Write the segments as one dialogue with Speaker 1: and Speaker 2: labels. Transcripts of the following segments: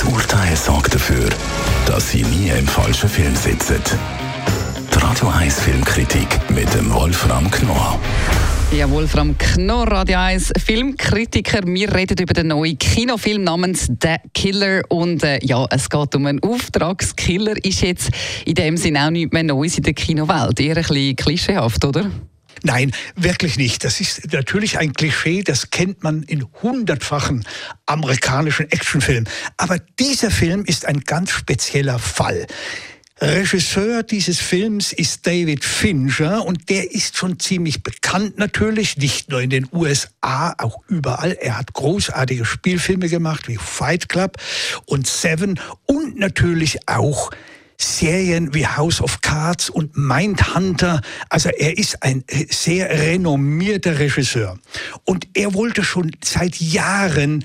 Speaker 1: Das Urteil sorgt dafür, dass Sie nie im falschen Film sitzen. Die Radio 1 Filmkritik mit dem Wolfram Knorr.
Speaker 2: Ja, Wolfram Knorr, Radio 1 Filmkritiker. Wir reden über den neuen Kinofilm namens The Killer. Und äh, ja, es geht um einen Auftragskiller. Ist jetzt in dem Sinne auch nichts mehr Neues in der Kinowelt. Eher ein bisschen klischeehaft, oder?
Speaker 3: Nein, wirklich nicht. Das ist natürlich ein Klischee, das kennt man in hundertfachen amerikanischen Actionfilmen. Aber dieser Film ist ein ganz spezieller Fall. Regisseur dieses Films ist David Fincher und der ist schon ziemlich bekannt natürlich, nicht nur in den USA, auch überall. Er hat großartige Spielfilme gemacht wie Fight Club und Seven und natürlich auch Serien wie House of Cards und Mindhunter. Also er ist ein sehr renommierter Regisseur. Und er wollte schon seit Jahren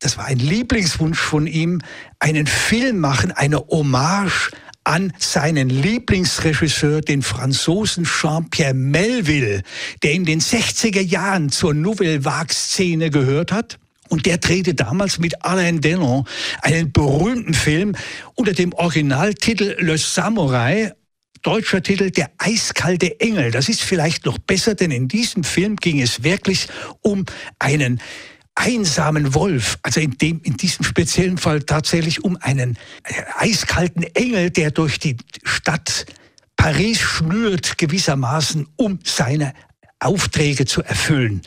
Speaker 3: das war ein Lieblingswunsch von ihm, einen Film machen, eine Hommage an seinen Lieblingsregisseur, den Franzosen Jean-Pierre Melville, der in den 60er Jahren zur Nouvelle Vague-Szene gehört hat. Und der drehte damals mit Alain Delon einen berühmten Film unter dem Originaltitel Le Samurai deutscher Titel Der eiskalte Engel. Das ist vielleicht noch besser, denn in diesem Film ging es wirklich um einen einsamen Wolf, also in, dem, in diesem speziellen Fall tatsächlich um einen äh, eiskalten Engel, der durch die Stadt Paris schnürt gewissermaßen, um seine Aufträge zu erfüllen.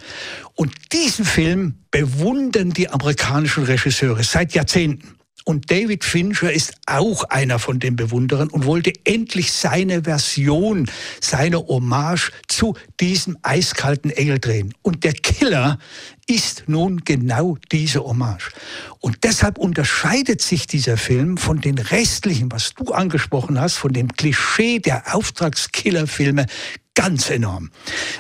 Speaker 3: Und diesen Film bewundern die amerikanischen Regisseure seit Jahrzehnten. Und David Fincher ist auch einer von den Bewunderern und wollte endlich seine Version, seine Hommage zu diesem eiskalten Engel drehen. Und der Killer ist nun genau diese Hommage. Und deshalb unterscheidet sich dieser Film von den restlichen, was du angesprochen hast, von dem Klischee der Auftragskillerfilme ganz enorm.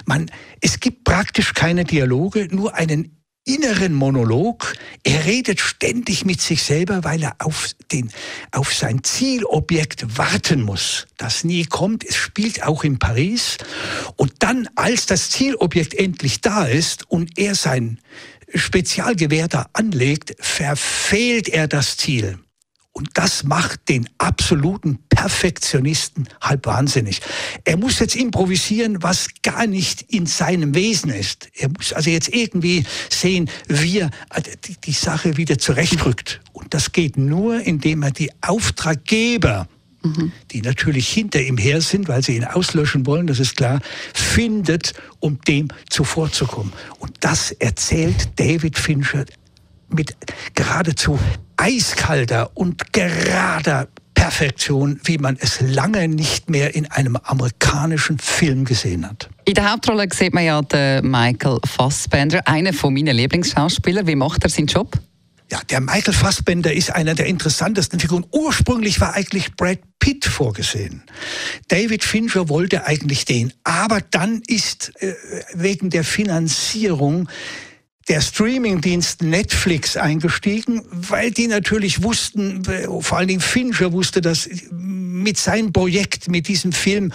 Speaker 3: Man, es gibt praktisch keine Dialoge, nur einen inneren Monolog. Er redet ständig mit sich selber, weil er auf, den, auf sein Zielobjekt warten muss, das nie kommt. Es spielt auch in Paris. Und dann, als das Zielobjekt endlich da ist und er sein Spezialgewehr da anlegt, verfehlt er das Ziel. Und das macht den absoluten Perfektionisten halb wahnsinnig. Er muss jetzt improvisieren, was gar nicht in seinem Wesen ist. Er muss also jetzt irgendwie sehen, wie er die Sache wieder zurechtrückt. Und das geht nur, indem er die Auftraggeber Mhm. die natürlich hinter ihm her sind, weil sie ihn auslöschen wollen, das ist klar, findet, um dem zuvorzukommen. Und das erzählt David Fincher mit geradezu eiskalter und gerader Perfektion, wie man es lange nicht mehr in einem amerikanischen Film gesehen hat.
Speaker 2: In der Hauptrolle sieht man ja den Michael Fassbender, einer von meinen Lieblingsschauspielern. Wie macht er seinen Job?
Speaker 3: Ja, der Michael Fassbender ist einer der interessantesten Figuren. Ursprünglich war eigentlich Brad Pitt vorgesehen. David Fincher wollte eigentlich den, aber dann ist äh, wegen der Finanzierung der Streamingdienst Netflix eingestiegen, weil die natürlich wussten, vor allen Dingen Fincher wusste das mit seinem Projekt, mit diesem Film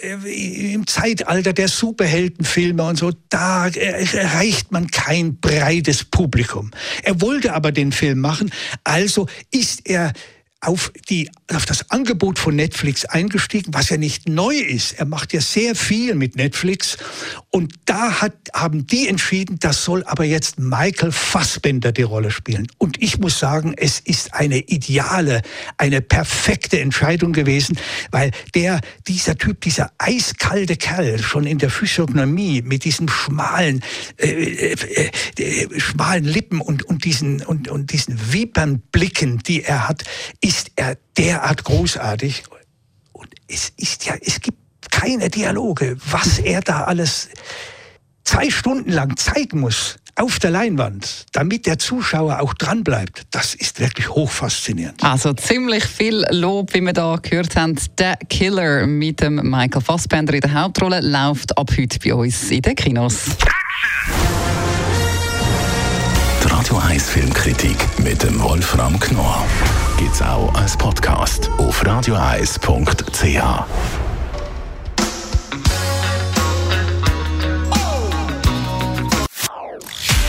Speaker 3: äh, im Zeitalter der Superheldenfilme und so, da erreicht man kein breites Publikum. Er wollte aber den Film machen, also ist er auf, die, auf das Angebot von Netflix eingestiegen, was ja nicht neu ist. Er macht ja sehr viel mit Netflix. Und da hat, haben die entschieden, das soll aber jetzt Michael Fassbender die Rolle spielen. Und ich muss sagen, es ist eine ideale, eine perfekte Entscheidung gewesen, weil der, dieser Typ, dieser eiskalte Kerl, schon in der Physiognomie mit diesen schmalen, äh, äh, äh, schmalen Lippen und, und diesen, und, und diesen Wimpernblicken, die er hat, ist er derart großartig. Und es ist ja, es gibt keine Dialoge, was er da alles zwei Stunden lang zeigen muss auf der Leinwand, damit der Zuschauer auch dranbleibt, das ist wirklich hochfaszinierend.
Speaker 2: Also ziemlich viel Lob, wie wir da gehört haben. Der Killer mit dem Michael Fassbender in der Hauptrolle läuft ab heute bei uns in den Kinos.
Speaker 1: Die Radio 1 Filmkritik mit dem Wolfram Knorr gibt es auch als Podcast auf radioeis.ch.